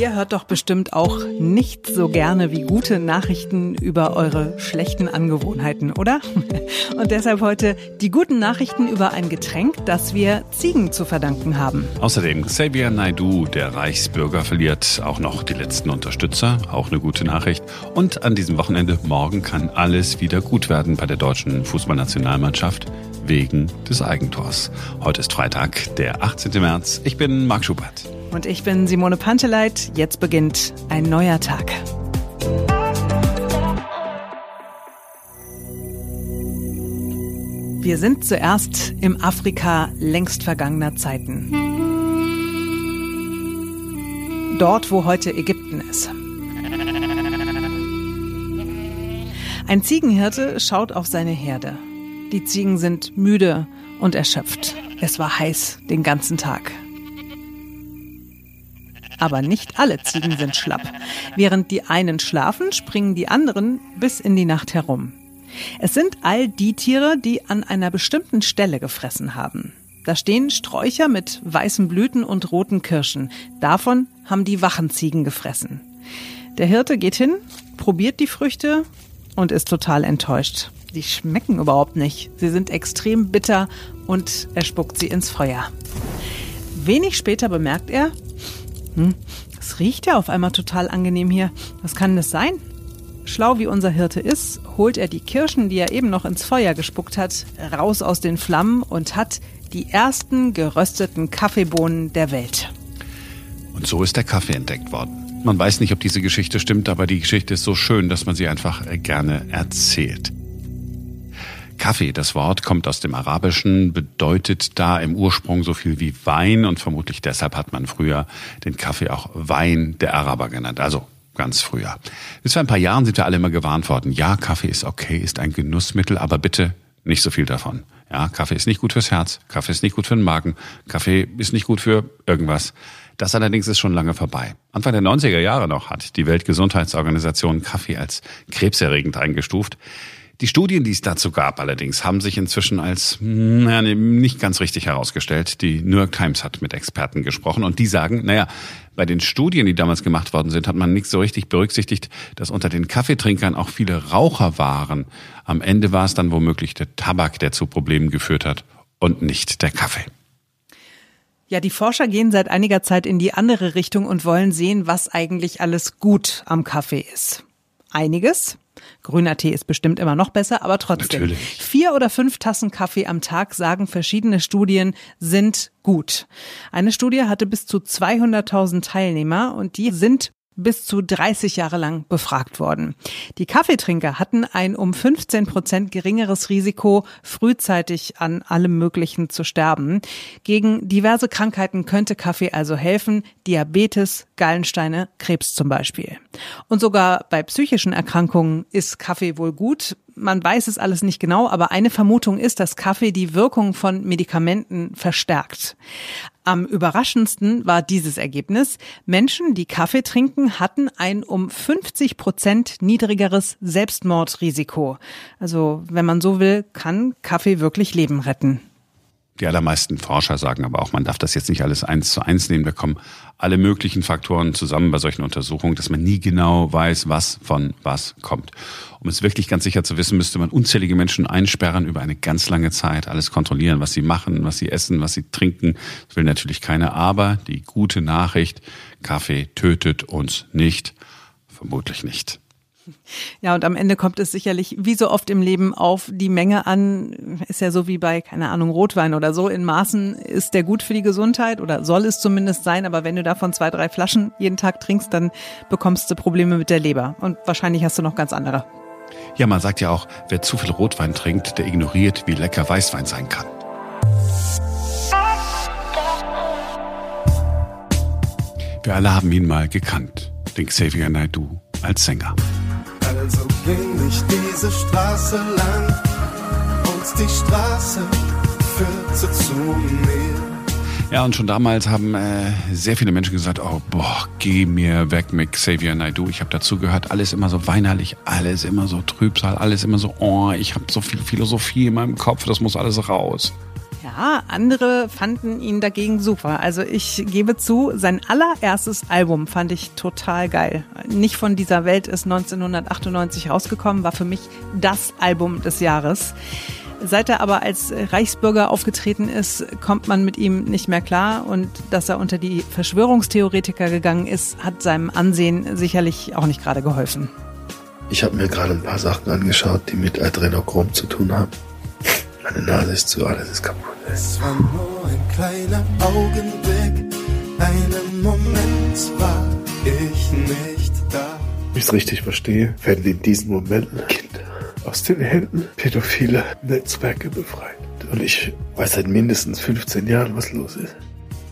Ihr hört doch bestimmt auch nicht so gerne wie gute Nachrichten über eure schlechten Angewohnheiten, oder? Und deshalb heute die guten Nachrichten über ein Getränk, das wir Ziegen zu verdanken haben. Außerdem Xavier Naidu, der Reichsbürger, verliert auch noch die letzten Unterstützer. Auch eine gute Nachricht. Und an diesem Wochenende morgen kann alles wieder gut werden bei der deutschen Fußballnationalmannschaft wegen des Eigentors. Heute ist Freitag, der 18. März. Ich bin Marc Schubert. Und ich bin Simone Panteleit. Jetzt beginnt ein neuer Tag. Wir sind zuerst im Afrika längst vergangener Zeiten. Dort, wo heute Ägypten ist. Ein Ziegenhirte schaut auf seine Herde. Die Ziegen sind müde und erschöpft. Es war heiß den ganzen Tag. Aber nicht alle Ziegen sind schlapp. Während die einen schlafen, springen die anderen bis in die Nacht herum. Es sind all die Tiere, die an einer bestimmten Stelle gefressen haben. Da stehen Sträucher mit weißen Blüten und roten Kirschen. Davon haben die Wachenziegen gefressen. Der Hirte geht hin, probiert die Früchte und ist total enttäuscht. Die schmecken überhaupt nicht. Sie sind extrem bitter und er spuckt sie ins Feuer. Wenig später bemerkt er, hm, es riecht ja auf einmal total angenehm hier. Was kann das sein? Schlau wie unser Hirte ist, holt er die Kirschen, die er eben noch ins Feuer gespuckt hat, raus aus den Flammen und hat die ersten gerösteten Kaffeebohnen der Welt. Und so ist der Kaffee entdeckt worden. Man weiß nicht, ob diese Geschichte stimmt, aber die Geschichte ist so schön, dass man sie einfach gerne erzählt. Kaffee, das Wort kommt aus dem Arabischen, bedeutet da im Ursprung so viel wie Wein und vermutlich deshalb hat man früher den Kaffee auch Wein der Araber genannt. Also ganz früher. Bis vor ein paar Jahren sind wir alle immer gewarnt worden. Ja, Kaffee ist okay, ist ein Genussmittel, aber bitte nicht so viel davon. Ja, Kaffee ist nicht gut fürs Herz, Kaffee ist nicht gut für den Magen, Kaffee ist nicht gut für irgendwas. Das allerdings ist schon lange vorbei. Anfang der 90er Jahre noch hat die Weltgesundheitsorganisation Kaffee als krebserregend eingestuft. Die Studien, die es dazu gab allerdings, haben sich inzwischen als naja, nicht ganz richtig herausgestellt. Die New York Times hat mit Experten gesprochen und die sagen, naja, bei den Studien, die damals gemacht worden sind, hat man nicht so richtig berücksichtigt, dass unter den Kaffeetrinkern auch viele Raucher waren. Am Ende war es dann womöglich der Tabak, der zu Problemen geführt hat und nicht der Kaffee. Ja, die Forscher gehen seit einiger Zeit in die andere Richtung und wollen sehen, was eigentlich alles gut am Kaffee ist. Einiges, Grüner Tee ist bestimmt immer noch besser, aber trotzdem. Natürlich. Vier oder fünf Tassen Kaffee am Tag, sagen verschiedene Studien, sind gut. Eine Studie hatte bis zu 200.000 Teilnehmer und die sind bis zu 30 Jahre lang befragt worden. Die Kaffeetrinker hatten ein um 15 Prozent geringeres Risiko, frühzeitig an allem Möglichen zu sterben. Gegen diverse Krankheiten könnte Kaffee also helfen, Diabetes, Gallensteine, Krebs zum Beispiel. Und sogar bei psychischen Erkrankungen ist Kaffee wohl gut man weiß es alles nicht genau, aber eine Vermutung ist, dass Kaffee die Wirkung von Medikamenten verstärkt. Am überraschendsten war dieses Ergebnis. Menschen, die Kaffee trinken, hatten ein um 50 Prozent niedrigeres Selbstmordrisiko. Also, wenn man so will, kann Kaffee wirklich Leben retten. Die allermeisten Forscher sagen aber auch, man darf das jetzt nicht alles eins zu eins nehmen. Da kommen alle möglichen Faktoren zusammen bei solchen Untersuchungen, dass man nie genau weiß, was von was kommt. Um es wirklich ganz sicher zu wissen, müsste man unzählige Menschen einsperren über eine ganz lange Zeit, alles kontrollieren, was sie machen, was sie essen, was sie trinken. Das will natürlich keiner. Aber die gute Nachricht, Kaffee tötet uns nicht. Vermutlich nicht. Ja, und am Ende kommt es sicherlich, wie so oft im Leben, auf die Menge an. Ist ja so wie bei, keine Ahnung, Rotwein oder so. In Maßen ist der gut für die Gesundheit oder soll es zumindest sein. Aber wenn du davon zwei, drei Flaschen jeden Tag trinkst, dann bekommst du Probleme mit der Leber. Und wahrscheinlich hast du noch ganz andere. Ja, man sagt ja auch, wer zu viel Rotwein trinkt, der ignoriert, wie lecker Weißwein sein kann. Wir alle haben ihn mal gekannt, den Xavier Naidoo als Sänger. Also ging ich diese Straße lang und die Straße führte zu mir. Ja, und schon damals haben äh, sehr viele Menschen gesagt, oh, boah, geh mir weg mit Xavier Naidoo. Ich habe dazu gehört, alles immer so weinerlich, alles immer so Trübsal, alles immer so, oh, ich habe so viel Philosophie in meinem Kopf, das muss alles raus. Ja, andere fanden ihn dagegen super. Also ich gebe zu, sein allererstes Album fand ich total geil. Nicht von dieser Welt ist 1998 rausgekommen, war für mich das Album des Jahres. Seit er aber als Reichsbürger aufgetreten ist, kommt man mit ihm nicht mehr klar. Und dass er unter die Verschwörungstheoretiker gegangen ist, hat seinem Ansehen sicherlich auch nicht gerade geholfen. Ich habe mir gerade ein paar Sachen angeschaut, die mit Adrenochrom zu tun haben. Meine Nase ist zu, alles ist kaputt. Es war nur ein kleiner Augenblick, einen Moment war ich nicht da. Wenn ich es richtig verstehe, werden in diesen Momenten Kinder aus den Händen pädophiler Netzwerke befreit. Und ich weiß seit mindestens 15 Jahren, was los ist.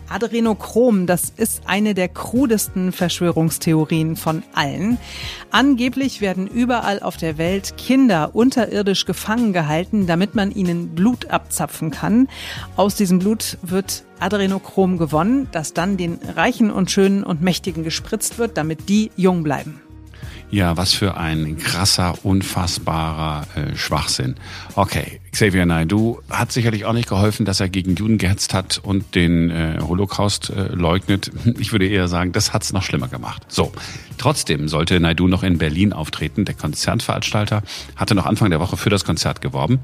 Adrenochrom, das ist eine der krudesten Verschwörungstheorien von allen. Angeblich werden überall auf der Welt Kinder unterirdisch gefangen gehalten, damit man ihnen Blut abzapfen kann. Aus diesem Blut wird Adrenochrom gewonnen, das dann den Reichen und Schönen und Mächtigen gespritzt wird, damit die jung bleiben. Ja, was für ein krasser, unfassbarer äh, Schwachsinn. Okay, Xavier Naidoo hat sicherlich auch nicht geholfen, dass er gegen Juden gehetzt hat und den äh, Holocaust äh, leugnet. Ich würde eher sagen, das hat's noch schlimmer gemacht. So, trotzdem sollte Naidoo noch in Berlin auftreten. Der Konzertveranstalter hatte noch Anfang der Woche für das Konzert geworben.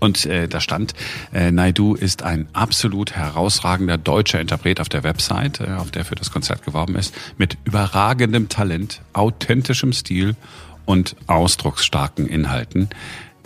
Und äh, da stand, äh, Naidu ist ein absolut herausragender deutscher Interpret auf der Website, äh, auf der für das Konzert geworben ist, mit überragendem Talent, authentischem Stil und ausdrucksstarken Inhalten.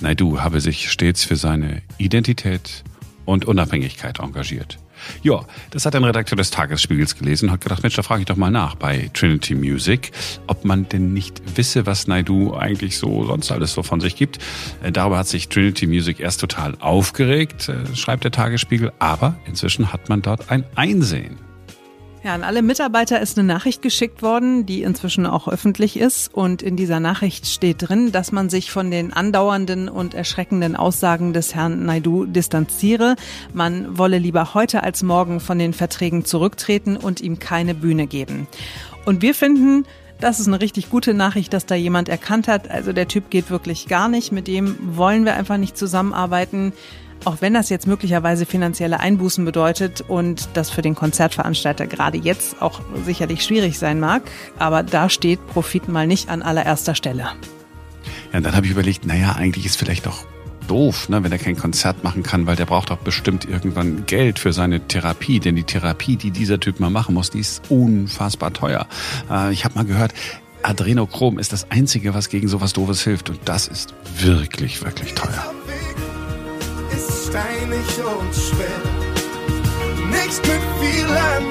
Naidu habe sich stets für seine Identität und Unabhängigkeit engagiert. Ja, das hat ein Redakteur des Tagesspiegels gelesen und hat gedacht, Mensch, da frage ich doch mal nach bei Trinity Music, ob man denn nicht wisse, was Naidu eigentlich so sonst alles so von sich gibt. Äh, darüber hat sich Trinity Music erst total aufgeregt, äh, schreibt der Tagesspiegel, aber inzwischen hat man dort ein Einsehen. Ja, an alle Mitarbeiter ist eine Nachricht geschickt worden, die inzwischen auch öffentlich ist. Und in dieser Nachricht steht drin, dass man sich von den andauernden und erschreckenden Aussagen des Herrn Naidu distanziere. Man wolle lieber heute als morgen von den Verträgen zurücktreten und ihm keine Bühne geben. Und wir finden, das ist eine richtig gute Nachricht, dass da jemand erkannt hat, also der Typ geht wirklich gar nicht, mit dem wollen wir einfach nicht zusammenarbeiten. Auch wenn das jetzt möglicherweise finanzielle Einbußen bedeutet und das für den Konzertveranstalter gerade jetzt auch sicherlich schwierig sein mag, aber da steht Profit mal nicht an allererster Stelle. Ja, dann habe ich überlegt, naja, eigentlich ist vielleicht doch doof, ne, wenn er kein Konzert machen kann, weil der braucht auch bestimmt irgendwann Geld für seine Therapie, denn die Therapie, die dieser Typ mal machen muss, die ist unfassbar teuer. Äh, ich habe mal gehört, Adrenochrom ist das Einzige, was gegen sowas Doofes hilft und das ist wirklich, wirklich teuer steinig und schwer. Nicht mit vielen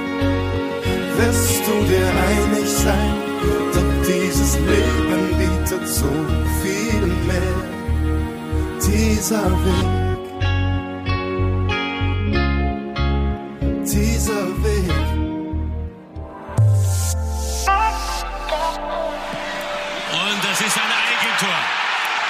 wirst du dir einig sein, doch dieses Leben bietet so viel mehr. Dieser Weg, dieser Weg. Und das ist ein Eigentor.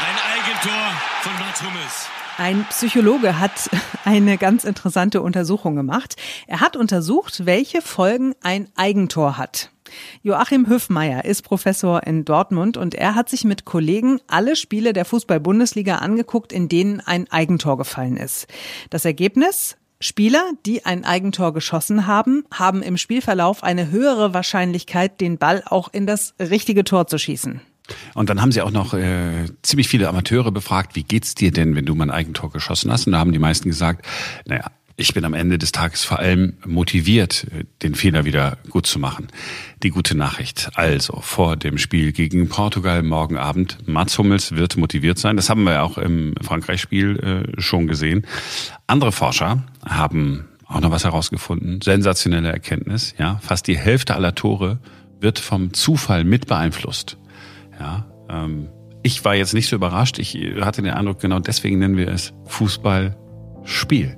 Ein Eigentor von Mats Hummels. Ein Psychologe hat eine ganz interessante Untersuchung gemacht. Er hat untersucht, welche Folgen ein Eigentor hat. Joachim Hüffmeier ist Professor in Dortmund und er hat sich mit Kollegen alle Spiele der Fußball-Bundesliga angeguckt, in denen ein Eigentor gefallen ist. Das Ergebnis? Spieler, die ein Eigentor geschossen haben, haben im Spielverlauf eine höhere Wahrscheinlichkeit, den Ball auch in das richtige Tor zu schießen. Und dann haben sie auch noch äh, ziemlich viele Amateure befragt, wie geht's dir denn, wenn du mein Eigentor geschossen hast? Und da haben die meisten gesagt, naja, ich bin am Ende des Tages vor allem motiviert, äh, den Fehler wieder gut zu machen. Die gute Nachricht. Also, vor dem Spiel gegen Portugal morgen Abend, Mats Hummels wird motiviert sein. Das haben wir auch im Frankreich-Spiel äh, schon gesehen. Andere Forscher haben auch noch was herausgefunden. Sensationelle Erkenntnis. Ja, fast die Hälfte aller Tore wird vom Zufall mit beeinflusst. Ja, ähm, ich war jetzt nicht so überrascht. Ich hatte den Eindruck, genau deswegen nennen wir es Fußballspiel.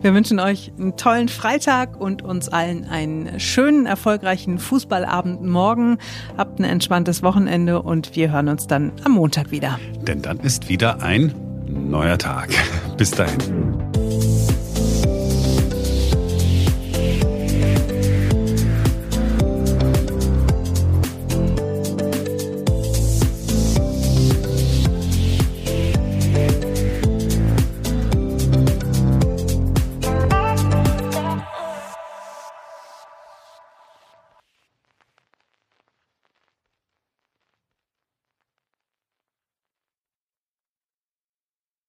Wir wünschen euch einen tollen Freitag und uns allen einen schönen, erfolgreichen Fußballabend morgen. Habt ein entspanntes Wochenende und wir hören uns dann am Montag wieder. Denn dann ist wieder ein neuer Tag. Bis dahin.